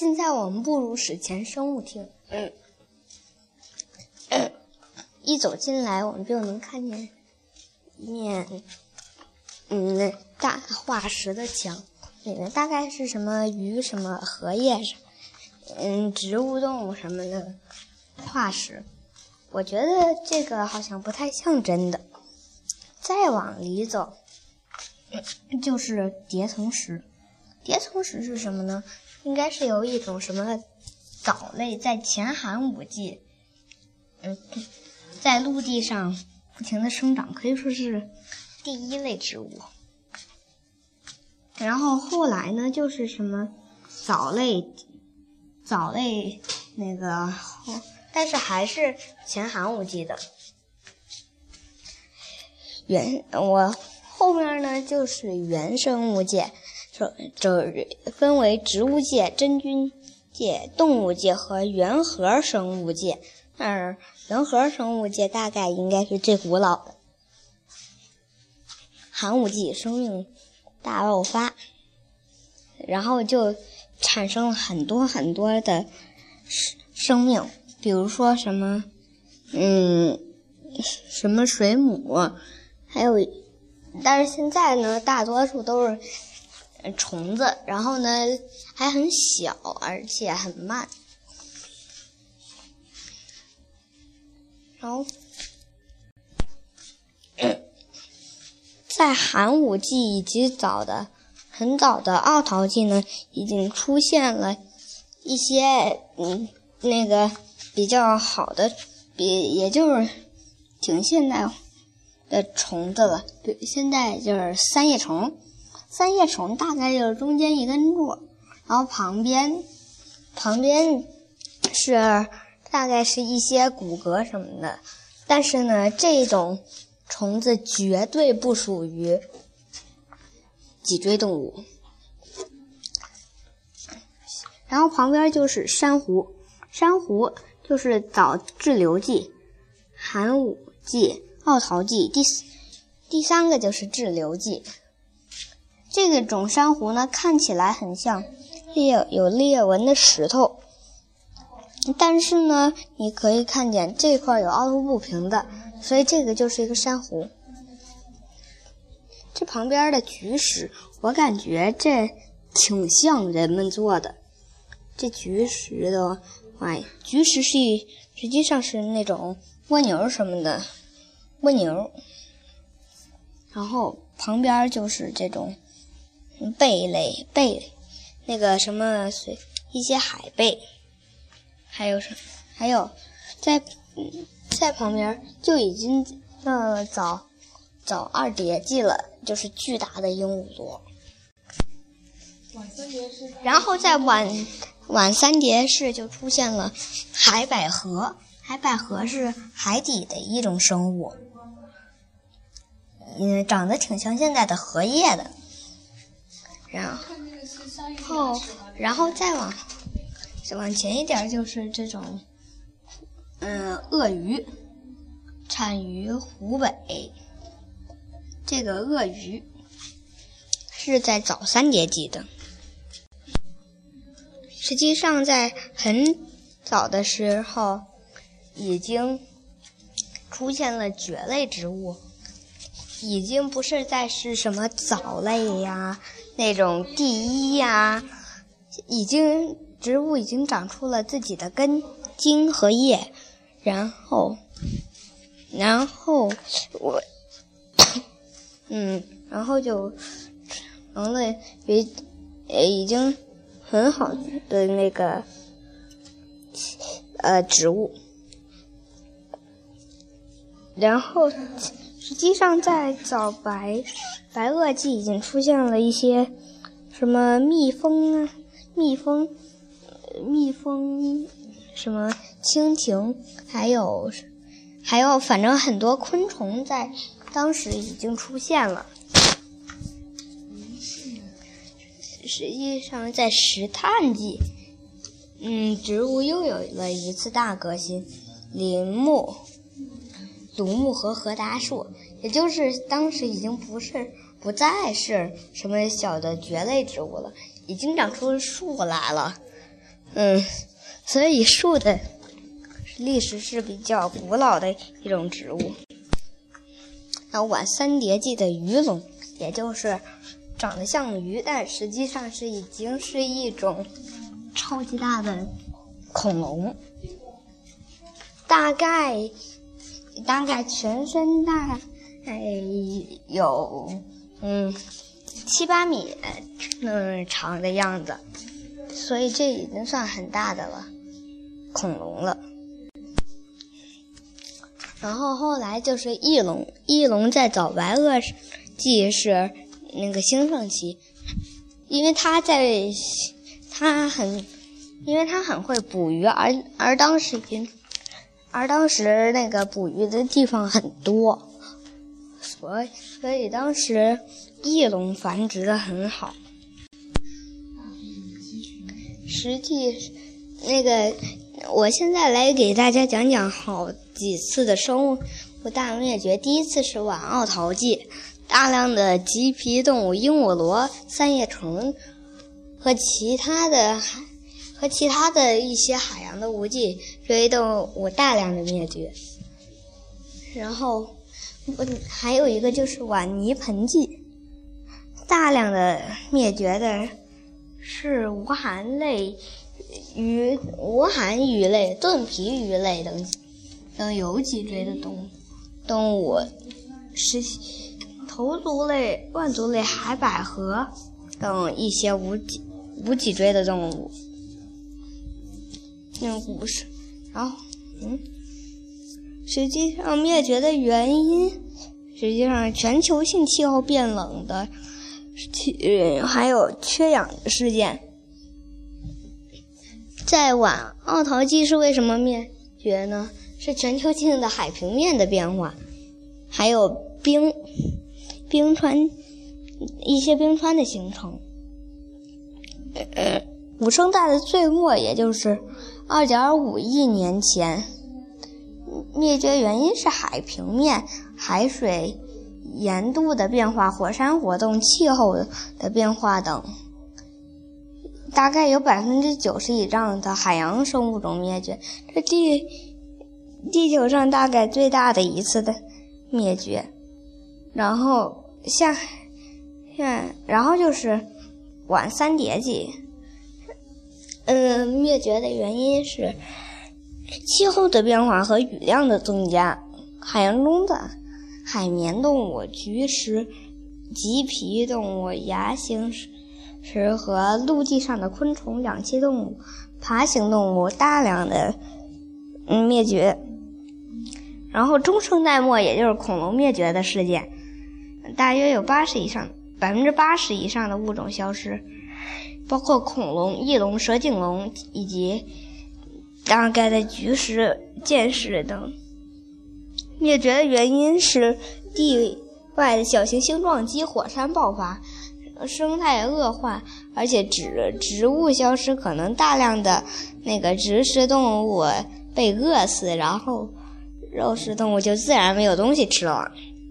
现在我们步入史前生物厅，嗯，一走进来，我们就能看见一面嗯大化石的墙，里面大概是什么鱼、什么荷叶、嗯植物、动物什么的化石。我觉得这个好像不太像真的。再往里走，就是叠层石。叠层石是什么呢？应该是由一种什么藻类在前寒武纪，嗯，在陆地上不停的生长，可以说是第一类植物。然后后来呢，就是什么藻类，藻类那个，但是还是前寒武纪的。原我后面呢就是原生物界，这这分为植物界、真菌界、动物界和原核生物界。而原核生物界大概应该是最古老的。寒武纪生命大爆发，然后就产生了很多很多的生生命，比如说什么，嗯，什么水母。还有，但是现在呢，大多数都是虫子，然后呢还很小，而且很慢。然后，在寒武纪以及早的、很早的奥陶纪呢，已经出现了一些嗯那个比较好的，比也就是挺现代。的虫子了，比现在就是三叶虫。三叶虫大概就是中间一根柱，然后旁边旁边是大概是一些骨骼什么的。但是呢，这种虫子绝对不属于脊椎动物。然后旁边就是珊瑚，珊瑚就是早滞留纪、寒武纪。奥陶纪第第三个就是滞留纪。这个种珊瑚呢，看起来很像裂有裂纹的石头，但是呢，你可以看见这块有凹凸不平的，所以这个就是一个珊瑚。这旁边的菊石，我感觉这挺像人们做的。这菊石的话，菊石是实际上是那种蜗牛什么的。蜗牛，然后旁边就是这种贝类贝类，那个什么水一些海贝，还有什还有在在旁边就已经呃早早二叠纪了，就是巨大的鹦鹉螺。然后在晚晚三叠世就出现了海百合，海百合是海底的一种生物。嗯，长得挺像现在的荷叶的，然后，然后再往再往前一点就是这种，嗯，鳄鱼产于湖北。这个鳄鱼是在早三叠纪的，实际上在很早的时候已经出现了蕨类植物。已经不是再是什么藻类呀，那种第一呀，已经植物已经长出了自己的根茎和叶，然后，然后我，嗯，然后就成了已已经很好的那个呃植物，然后。实际上，在早白白垩纪已经出现了一些什么蜜蜂啊、蜜蜂、蜜蜂什么蜻蜓，还有还有，反正很多昆虫在当时已经出现了。实际上，在石炭纪，嗯，植物又有了一次大革新，林木。独木和和达树，也就是当时已经不是不再是什么小的蕨类植物了，已经长出树来了。嗯，所以树的历史是比较古老的一种植物。然后晚三叠纪的鱼龙，也就是长得像鱼，但实际上是已经是一种超级大的恐龙，大概大概全身大概有嗯。七八米那长的样子，所以这已经算很大的了，恐龙了。然后后来就是翼龙，翼龙在早白垩纪是那个兴盛期，因为它在它很，因为它很会捕鱼，而而当时已经而当时那个捕鱼的地方很多，所以所以当时。翼龙繁殖的很好，实际那个，我现在来给大家讲讲好几次的生物大灭绝。第一次是晚奥陶纪，大量的棘皮动物鹦鹉螺、三叶虫和其他的海和其他的一些海洋的无脊椎动物大量的灭绝。然后，嗯还有一个就是晚泥盆纪。大量的灭绝的是无寒类鱼、无寒鱼类、盾皮鱼类等等有脊椎的动动物，是头足类、腕足类、海百合等一些无脊无脊椎的动物。那个故事，然后嗯，实际上灭绝的原因，实际上全球性气候变冷的。缺还有缺氧的事件，在晚奥陶纪是为什么灭绝呢？是全球性的海平面的变化，还有冰冰川一些冰川的形成。呃，古生代的最末，也就是二点五亿年前，灭绝原因是海平面、海水。盐度的变化、火山活动、气候的变化等，大概有百分之九十以上的海洋生物种灭绝。这地地球上大概最大的一次的灭绝。然后下下，然后就是晚三叠纪。嗯，灭绝的原因是气候的变化和雨量的增加，海洋中的。海绵动物、菊石、棘皮动物、牙形石和陆地上的昆虫、两栖动物、爬行动物大量的嗯灭绝，然后中生代末，也就是恐龙灭绝的事件，大约有八十以上百分之八十以上的物种消失，包括恐龙、翼龙、蛇颈龙以及大概的菊石、剑石等。灭绝的原因是地外的小行星撞击火山爆发，生态恶化，而且植植物消失，可能大量的那个植食动物被饿死，然后肉食动物就自然没有东西吃了。